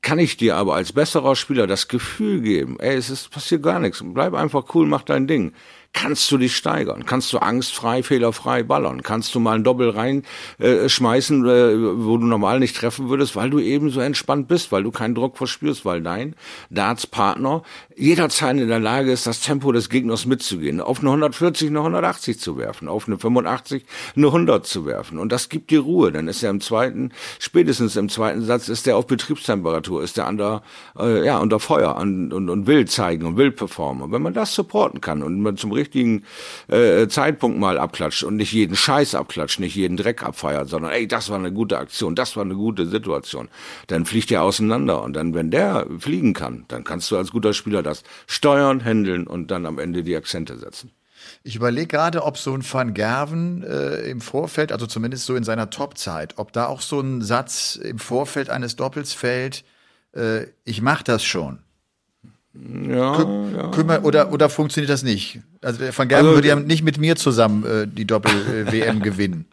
Kann ich dir aber als besserer Spieler das Gefühl geben, ey, es ist, passiert gar nichts, bleib einfach cool, mach dein Ding kannst du dich steigern, kannst du angstfrei, fehlerfrei ballern, kannst du mal ein Doppel reinschmeißen, äh, äh, wo du normal nicht treffen würdest, weil du eben so entspannt bist, weil du keinen Druck verspürst, weil dein Darts-Partner jederzeit in der Lage ist, das Tempo des Gegners mitzugehen, auf eine 140, eine 180 zu werfen, auf eine 85, eine 100 zu werfen. Und das gibt dir Ruhe. Dann ist er im zweiten, spätestens im zweiten Satz, ist er auf Betriebstemperatur, ist er an der, äh, ja, unter Feuer und, und, und will zeigen und will performen. Und wenn man das supporten kann und man zum richtigen äh, Zeitpunkt mal abklatscht und nicht jeden Scheiß abklatscht, nicht jeden Dreck abfeiert, sondern ey, das war eine gute Aktion, das war eine gute Situation, dann fliegt er auseinander. Und dann, wenn der fliegen kann, dann kannst du als guter Spieler das steuern, handeln und dann am Ende die Akzente setzen. Ich überlege gerade, ob so ein Van Gerven äh, im Vorfeld, also zumindest so in seiner Topzeit, ob da auch so ein Satz im Vorfeld eines Doppels fällt, äh, ich mach das schon. Ja, Kü ja. Kümmer, oder, oder funktioniert das nicht? Also Van Gerben also, würde ja nicht mit mir zusammen äh, die Doppel-WM gewinnen.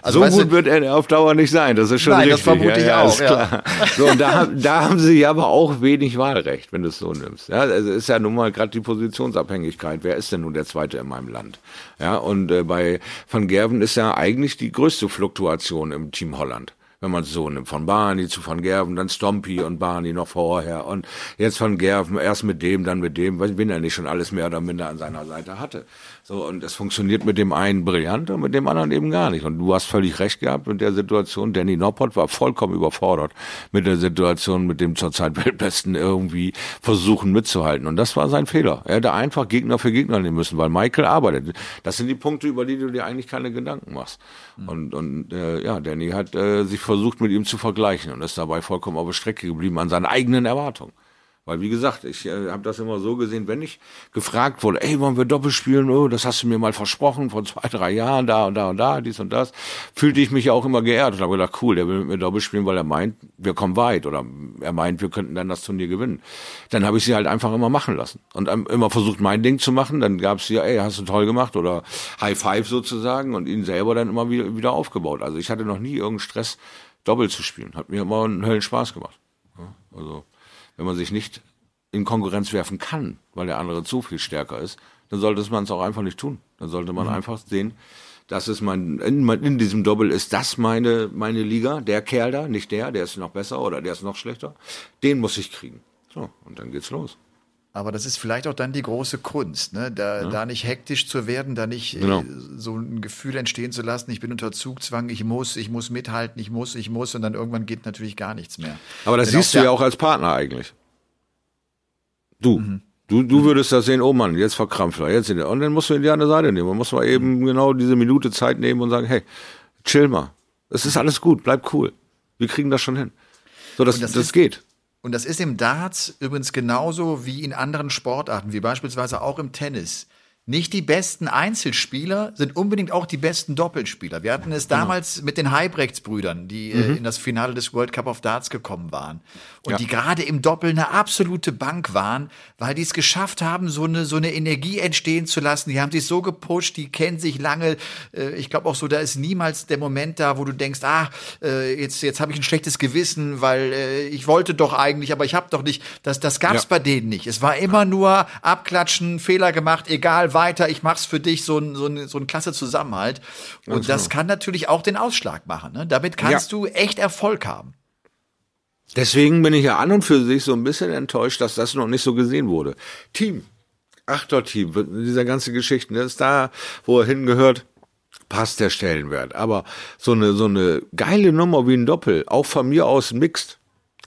Also, so gut du, wird er auf Dauer nicht sein, das ist schon nein, richtig. das vermute ja, ich ja, auch. Ja. So, und da, da haben sie aber auch wenig Wahlrecht, wenn du es so nimmst. Ja, es ist ja nun mal gerade die Positionsabhängigkeit. Wer ist denn nun der Zweite in meinem Land? Ja, und äh, bei Van Gerven ist ja eigentlich die größte Fluktuation im Team Holland wenn man es so nimmt. Von Barney zu Van Gerven, dann Stompy und Barney noch vorher und jetzt Van Gerven, erst mit dem, dann mit dem, wenn er nicht schon alles mehr oder minder an seiner Seite hatte. So, und es funktioniert mit dem einen brillant und mit dem anderen eben gar nicht. Und du hast völlig recht gehabt mit der Situation. Danny Noppert war vollkommen überfordert mit der Situation, mit dem zurzeit Weltbesten irgendwie versuchen mitzuhalten. Und das war sein Fehler. Er hätte einfach Gegner für Gegner nehmen müssen, weil Michael arbeitet. Das sind die Punkte, über die du dir eigentlich keine Gedanken machst. Mhm. Und, und äh, ja, Danny hat äh, sich versucht, mit ihm zu vergleichen und ist dabei vollkommen auf der Strecke geblieben an seinen eigenen Erwartungen. Weil wie gesagt, ich äh, habe das immer so gesehen, wenn ich gefragt wurde, ey, wollen wir Doppel spielen? Oh, das hast du mir mal versprochen vor zwei, drei Jahren, da und da und da, dies und das, fühlte ich mich auch immer geehrt und habe gedacht, cool, der will mit mir Doppel spielen, weil er meint, wir kommen weit oder er meint, wir könnten dann das Turnier gewinnen. Dann habe ich sie halt einfach immer machen lassen und immer versucht, mein Ding zu machen. Dann gab's ja, ey, hast du toll gemacht oder High Five sozusagen und ihn selber dann immer wieder, wieder aufgebaut. Also ich hatte noch nie irgendeinen Stress, Doppel zu spielen. Hat mir immer einen Höllen Spaß gemacht. Also wenn man sich nicht in Konkurrenz werfen kann, weil der andere zu viel stärker ist, dann sollte man es auch einfach nicht tun. Dann sollte man mhm. einfach sehen, das ist mein, in, in, diesem Doppel ist das meine, meine Liga, der Kerl da, nicht der, der ist noch besser oder der ist noch schlechter. Den muss ich kriegen. So, und dann geht's los. Aber das ist vielleicht auch dann die große Kunst, ne? da, ja. da nicht hektisch zu werden, da nicht genau. äh, so ein Gefühl entstehen zu lassen, ich bin unter Zugzwang, ich muss, ich muss mithalten, ich muss, ich muss und dann irgendwann geht natürlich gar nichts mehr. Aber das Denn siehst du ja auch als Partner eigentlich. Du. Mhm. Du, du würdest das sehen, oh Mann, jetzt verkrampft er, jetzt Und dann musst du ihn die andere Seite nehmen. Man muss mal eben mhm. genau diese Minute Zeit nehmen und sagen, hey, chill mal. Es ist alles gut, bleib cool. Wir kriegen das schon hin. So, das, das, das geht. Und das ist im Darts übrigens genauso wie in anderen Sportarten, wie beispielsweise auch im Tennis. Nicht die besten Einzelspieler sind unbedingt auch die besten Doppelspieler. Wir hatten es genau. damals mit den Heibrechts-Brüdern, die äh, mhm. äh, in das Finale des World Cup of Darts gekommen waren. Und ja. die gerade im Doppel eine absolute Bank waren, weil die es geschafft haben, so eine, so eine Energie entstehen zu lassen. Die haben sich so gepusht, die kennen sich lange. Äh, ich glaube auch so, da ist niemals der Moment da, wo du denkst, ah, äh, jetzt, jetzt habe ich ein schlechtes Gewissen, weil äh, ich wollte doch eigentlich, aber ich habe doch nicht. Das, das gab es ja. bei denen nicht. Es war immer nur abklatschen, Fehler gemacht, egal weiter, ich mach's für dich, so ein, so ein, so ein klasse Zusammenhalt. Und das kann natürlich auch den Ausschlag machen. Ne? Damit kannst ja. du echt Erfolg haben. Deswegen bin ich ja an und für sich so ein bisschen enttäuscht, dass das noch nicht so gesehen wurde. Team, Achterteam, dieser ganze Geschichte, das ist da, wo er hingehört, passt der Stellenwert. Aber so eine, so eine geile Nummer wie ein Doppel, auch von mir aus Mixed,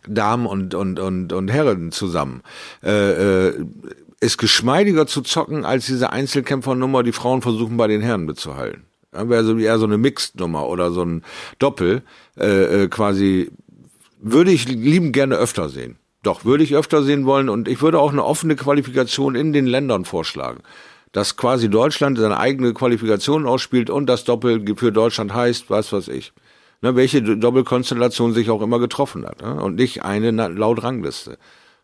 Damen und, und, und, und Herren zusammen, äh, äh, ist geschmeidiger zu zocken als diese Einzelkämpfernummer, die Frauen versuchen bei den Herren mitzuhalten. Ja, wäre so eher so eine Mixed-Nummer oder so ein Doppel, äh, äh, quasi, würde ich lieben gerne öfter sehen. Doch, würde ich öfter sehen wollen und ich würde auch eine offene Qualifikation in den Ländern vorschlagen. Dass quasi Deutschland seine eigene Qualifikation ausspielt und das Doppel für Deutschland heißt, was weiß ich. Ne, welche Doppelkonstellation sich auch immer getroffen hat. Ne? Und nicht eine laut Rangliste.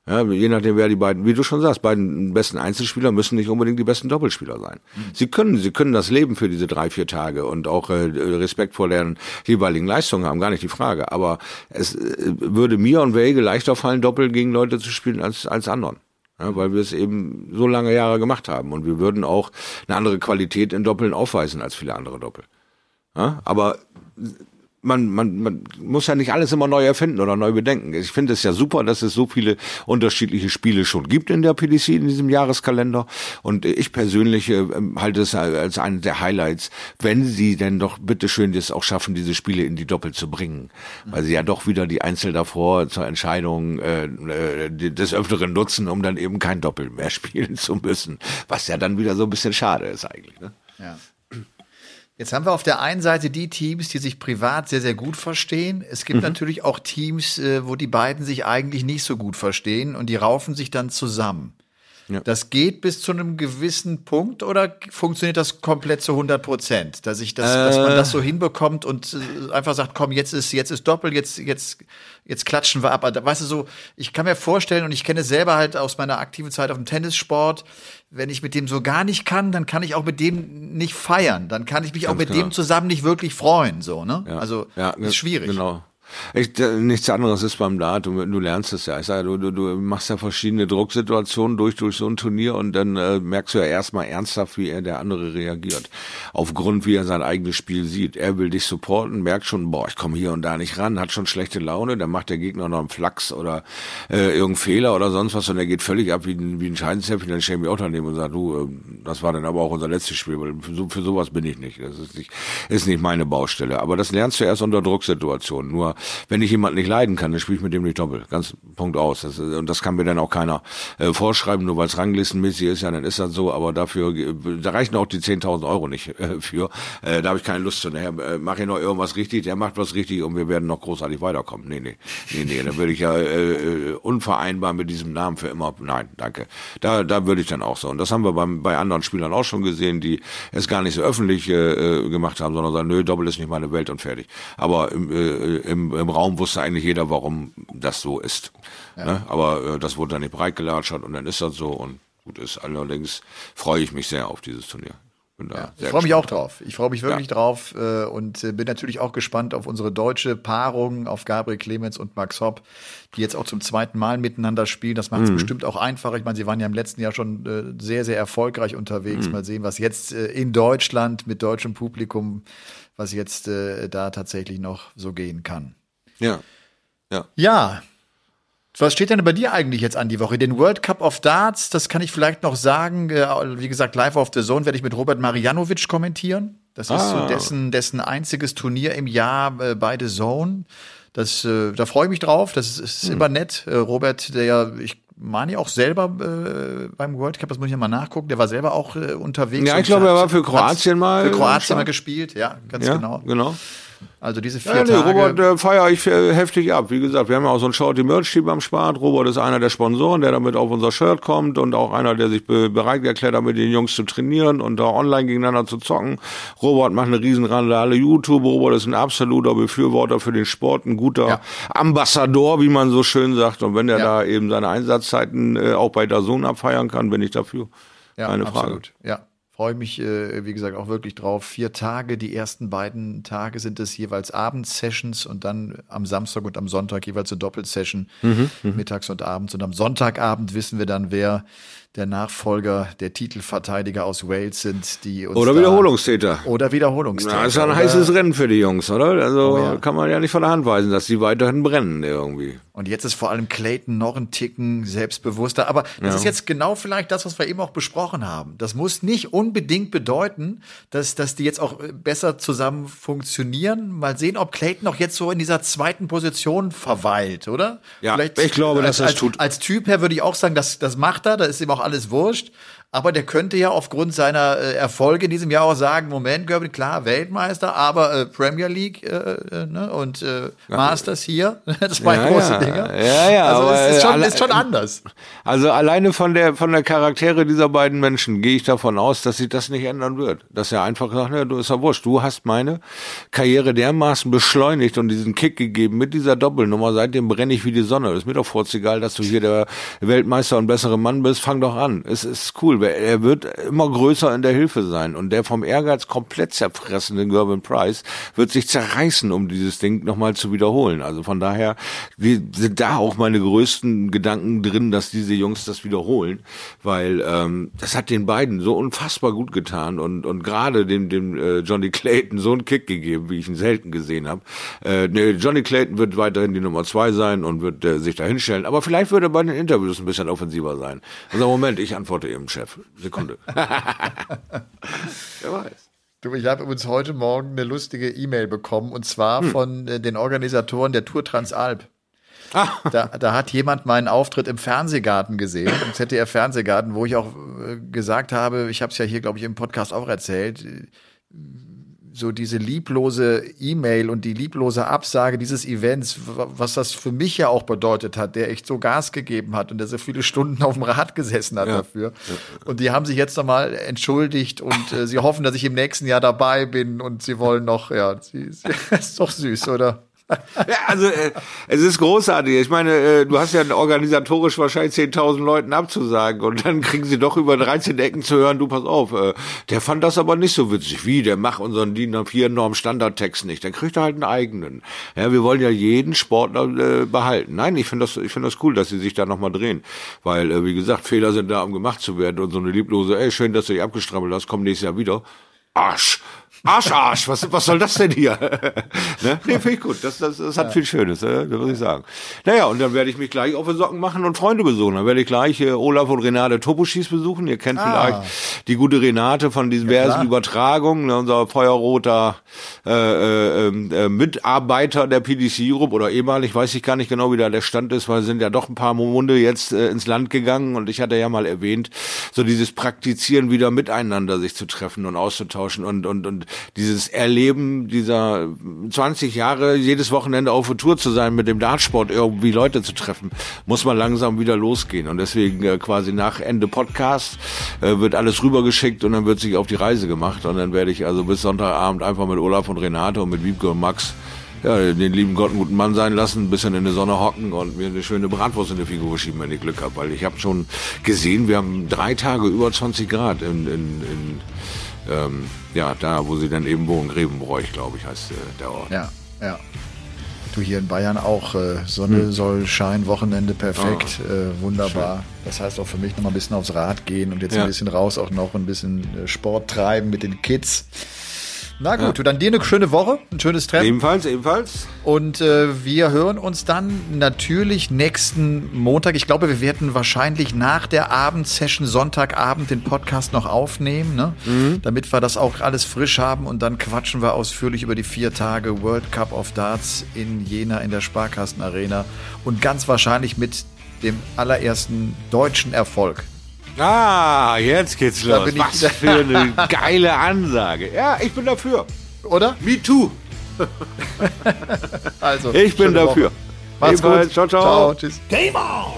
Ja, je nachdem, wer die beiden, wie du schon sagst, beiden besten Einzelspieler müssen nicht unbedingt die besten Doppelspieler sein. Mhm. Sie können, sie können das Leben für diese drei, vier Tage und auch äh, Respekt vor deren jeweiligen Leistungen haben, gar nicht die Frage. Aber es äh, würde mir und Wege leichter fallen, Doppel gegen Leute zu spielen als, als anderen. Ja, weil wir es eben so lange Jahre gemacht haben und wir würden auch eine andere Qualität in Doppeln aufweisen als viele andere Doppel. Ja, aber man, man, man muss ja nicht alles immer neu erfinden oder neu bedenken. Ich finde es ja super, dass es so viele unterschiedliche Spiele schon gibt in der PDC in diesem Jahreskalender. Und ich persönlich äh, halte es als einen der Highlights, wenn sie denn doch bitteschön das auch schaffen, diese Spiele in die Doppel zu bringen. Weil sie ja doch wieder die Einzel davor zur Entscheidung äh, äh des Öfteren nutzen, um dann eben kein Doppel mehr spielen zu müssen. Was ja dann wieder so ein bisschen schade ist eigentlich. Ne? Ja. Jetzt haben wir auf der einen Seite die Teams, die sich privat sehr, sehr gut verstehen. Es gibt mhm. natürlich auch Teams, äh, wo die beiden sich eigentlich nicht so gut verstehen und die raufen sich dann zusammen. Ja. Das geht bis zu einem gewissen Punkt oder funktioniert das komplett zu 100 Prozent? Dass ich das, äh. dass man das so hinbekommt und äh, einfach sagt, komm, jetzt ist, jetzt ist Doppel, jetzt, jetzt, jetzt klatschen wir ab. Aber, weißt du so, ich kann mir vorstellen und ich kenne es selber halt aus meiner aktiven Zeit auf dem Tennissport. Wenn ich mit dem so gar nicht kann, dann kann ich auch mit dem nicht feiern. Dann kann ich mich Ganz auch mit genau. dem zusammen nicht wirklich freuen, so, ne? Ja. Also, ja, ist schwierig. Genau. Ich, nichts anderes ist beim Dart. Du, du lernst es ja. Ich sage, du, du, du machst ja verschiedene Drucksituationen durch durch so ein Turnier und dann äh, merkst du ja erstmal ernsthaft, wie er der andere reagiert. Aufgrund, wie er sein eigenes Spiel sieht. Er will dich supporten, merkt schon, boah, ich komme hier und da nicht ran, hat schon schlechte Laune, dann macht der Gegner noch einen Flachs oder äh, irgendeinen Fehler oder sonst was und er geht völlig ab wie ein, wie ein Scheinzäpfchen, dann stelle ich auch daneben und sage, du, äh, das war dann aber auch unser letztes Spiel, weil für, so, für sowas bin ich nicht. Das ist nicht, ist nicht meine Baustelle. Aber das lernst du erst unter Drucksituationen. Nur wenn ich jemanden nicht leiden kann, dann spiele ich mit dem nicht doppelt. Ganz Punkt aus. Das, und das kann mir dann auch keiner äh, vorschreiben, nur weil es ranglistenmäßig ist, ja, dann ist das so, aber dafür, da reichen auch die 10.000 Euro nicht äh, für. Äh, da habe ich keine Lust zu. Nachher äh, mache ich noch irgendwas richtig, der macht was richtig und wir werden noch großartig weiterkommen. Nee, nee, nee, nee, dann würde ich ja äh, äh, unvereinbar mit diesem Namen für immer, nein, danke. Da, da würde ich dann auch so. Und das haben wir beim, bei anderen Spielern auch schon gesehen, die es gar nicht so öffentlich äh, gemacht haben, sondern sagen, nö, Doppel ist nicht meine Welt und fertig. Aber im, äh, im, im Raum wusste eigentlich jeder, warum das so ist. Ja. Ne? Aber äh, das wurde dann nicht breit gelatschert und dann ist das so und gut ist. Allerdings freue ich mich sehr auf dieses Turnier. Ja, ich freue mich auch drauf. Ich freue mich wirklich ja. drauf äh, und äh, bin natürlich auch gespannt auf unsere deutsche Paarung, auf Gabriel Clemens und Max Hopp, die jetzt auch zum zweiten Mal miteinander spielen. Das macht es mhm. bestimmt auch einfacher. Ich meine, sie waren ja im letzten Jahr schon äh, sehr, sehr erfolgreich unterwegs. Mhm. Mal sehen, was jetzt äh, in Deutschland mit deutschem Publikum, was jetzt äh, da tatsächlich noch so gehen kann. Ja. Ja. Ja, was steht denn bei dir eigentlich jetzt an die Woche? Den World Cup of Darts, das kann ich vielleicht noch sagen. Äh, wie gesagt, live auf The Zone werde ich mit Robert Marianovic kommentieren. Das ist ah. so dessen, dessen einziges Turnier im Jahr äh, bei The Zone. Das, äh, da freue ich mich drauf. Das ist, ist hm. immer nett. Robert, der ja, ich meine auch selber äh, beim World Cup, das muss ich ja mal nachgucken, der war selber auch äh, unterwegs. Ja, ich glaube, er war für Kroatien mal. Für Kroatien mal gespielt, ja, ganz ja, genau. Genau. Also diese vier ja, nee, Tage. Robert äh, feiere ich äh, heftig ab. Wie gesagt, wir haben ja auch so ein Shorty Merch Team am Start. Robert ist einer der Sponsoren, der damit auf unser Shirt kommt und auch einer, der sich be bereit erklärt, mit den Jungs zu trainieren und da online gegeneinander zu zocken. Robert macht eine Riesenrandale YouTube. Robert ist ein absoluter Befürworter für den Sport, ein guter ja. Ambassador, wie man so schön sagt. Und wenn er ja. da eben seine Einsatzzeiten äh, auch bei der Sohn abfeiern kann, bin ich dafür. Ja, Keine absolut. Frage. Ja, freue mich, äh, wie gesagt, auch wirklich drauf. Vier Tage, die ersten beiden Tage sind es jeweils Abendsessions und dann am Samstag und am Sonntag jeweils eine Doppelsession, mhm, mhm, mittags und abends. Und am Sonntagabend wissen wir dann, wer der Nachfolger der Titelverteidiger aus Wales sind, die uns Oder Wiederholungstäter. Oder Wiederholungstäter. Na, ist ja ein heißes Rennen für die Jungs, oder? Also oh, ja. kann man ja nicht von der Hand weisen, dass die weiterhin brennen irgendwie. Und jetzt ist vor allem Clayton noch ein Ticken selbstbewusster. Aber das ja. ist jetzt genau vielleicht das, was wir eben auch besprochen haben. Das muss nicht unbedingt bedeuten, dass, dass die jetzt auch besser zusammen funktionieren. Mal sehen, ob Clayton auch jetzt so in dieser zweiten Position verweilt, oder? Ja, vielleicht, ich glaube, dass als, das tut. Als Typ her würde ich auch sagen, das, das macht er. Da ist ihm auch alles wurscht. Aber der könnte ja aufgrund seiner äh, Erfolge in diesem Jahr auch sagen, Moment, Gerben, klar, Weltmeister, aber äh, Premier League äh, äh ne, und äh, Masters hier, zwei ja, große ja. Dinge. Ja, ja, also aber, es ist schon, ist schon anders. Also alleine von der von der Charaktere dieser beiden Menschen gehe ich davon aus, dass sich das nicht ändern wird. Dass er einfach sagt, ja, du ist ja wurscht, du hast meine Karriere dermaßen beschleunigt und diesen Kick gegeben mit dieser Doppelnummer, seitdem brenne ich wie die Sonne. Ist mir doch vorzegal, dass du hier der Weltmeister und bessere Mann bist, fang doch an. Es ist cool er wird immer größer in der Hilfe sein. Und der vom Ehrgeiz komplett zerfressene Gervin Price wird sich zerreißen, um dieses Ding nochmal zu wiederholen. Also von daher sind da auch meine größten Gedanken drin, dass diese Jungs das wiederholen. Weil ähm, das hat den beiden so unfassbar gut getan und, und gerade dem, dem äh, Johnny Clayton so einen Kick gegeben, wie ich ihn selten gesehen habe. Äh, nee, Johnny Clayton wird weiterhin die Nummer zwei sein und wird äh, sich da hinstellen. Aber vielleicht wird er bei den Interviews ein bisschen offensiver sein. Also Moment, ich antworte eben, Chef. Sekunde. Wer weiß. Du, ich habe übrigens heute Morgen eine lustige E-Mail bekommen und zwar hm. von äh, den Organisatoren der Tour Transalp. Ah. Da, da hat jemand meinen Auftritt im Fernsehgarten gesehen, im ZDF Fernsehgarten, wo ich auch äh, gesagt habe, ich habe es ja hier, glaube ich, im Podcast auch erzählt, so diese lieblose E-Mail und die lieblose Absage dieses Events, was das für mich ja auch bedeutet hat, der echt so Gas gegeben hat und der so viele Stunden auf dem Rad gesessen hat ja. dafür. Und die haben sich jetzt nochmal entschuldigt und äh, sie hoffen, dass ich im nächsten Jahr dabei bin und sie wollen noch, ja, sie, sie ist doch süß, oder? Ja, also äh, es ist großartig. Ich meine, äh, du hast ja organisatorisch wahrscheinlich 10.000 Leuten abzusagen und dann kriegen sie doch über 13 Ecken zu hören, du pass auf, äh, der fand das aber nicht so witzig. Wie, der macht unseren DIN A4 Norm Standardtext nicht. Dann kriegt er halt einen eigenen. Ja, wir wollen ja jeden Sportler äh, behalten. Nein, ich finde das, ich finde das cool, dass sie sich da nochmal drehen. Weil, äh, wie gesagt, Fehler sind da, um gemacht zu werden und so eine lieblose, ey, schön, dass du dich abgestrammelt hast, komm nächstes Jahr wieder. Arsch. Arsch, Arsch, was, was soll das denn hier? ne? Nee, finde ich gut. Das, das, das hat ja. viel Schönes, äh, das muss ich sagen. Naja, und dann werde ich mich gleich auf die Socken machen und Freunde besuchen. Dann werde ich gleich äh, Olaf und Renate Toposchis besuchen. Ihr kennt ah. vielleicht die gute Renate von diversen ja, Übertragungen, ne, unser feuerroter äh, äh, ähm, äh, Mitarbeiter der PDC Europe oder ehemalig, weiß ich gar nicht genau, wie da der Stand ist, weil sind ja doch ein paar Monde jetzt äh, ins Land gegangen und ich hatte ja mal erwähnt, so dieses Praktizieren wieder miteinander sich zu treffen und auszutauschen und, und, und dieses Erleben dieser 20 Jahre, jedes Wochenende auf der Tour zu sein, mit dem Dartsport irgendwie Leute zu treffen, muss man langsam wieder losgehen. Und deswegen äh, quasi nach Ende Podcast äh, wird alles rübergeschickt und dann wird sich auf die Reise gemacht. Und dann werde ich also bis Sonntagabend einfach mit Olaf und Renate und mit Wiebke und Max ja, den lieben Gott einen guten Mann sein lassen, ein bisschen in die Sonne hocken und mir eine schöne Bratwurst in die Figur schieben, wenn ich Glück habe. Weil ich habe schon gesehen, wir haben drei Tage über 20 Grad in, in, in ähm, ja, da, wo sie dann eben wohnen, Grevenbräuch, glaube ich, heißt äh, der Ort. Ja, ja. Du hier in Bayern auch, äh, Sonne hm. soll scheinen, Wochenende perfekt, oh, äh, wunderbar. Schön. Das heißt auch für mich noch mal ein bisschen aufs Rad gehen und jetzt ja. ein bisschen raus, auch noch ein bisschen äh, Sport treiben mit den Kids. Na gut, ja. dann dir eine schöne Woche, ein schönes Treffen. Ebenfalls, ebenfalls. Und äh, wir hören uns dann natürlich nächsten Montag. Ich glaube, wir werden wahrscheinlich nach der Abendsession Sonntagabend den Podcast noch aufnehmen, ne? Mhm. damit wir das auch alles frisch haben. Und dann quatschen wir ausführlich über die vier Tage World Cup of Darts in Jena in der Sparkassen Arena. Und ganz wahrscheinlich mit dem allerersten deutschen Erfolg Ah, jetzt geht's los. Was für eine geile Ansage. Ja, ich bin dafür. Oder? Me too. also, ich bin dafür. Woche. Macht's gut. Ciao, ciao. Ciao, tschüss. Game on!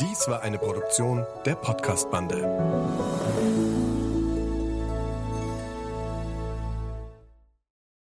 Dies war eine Produktion der Podcast-Bande.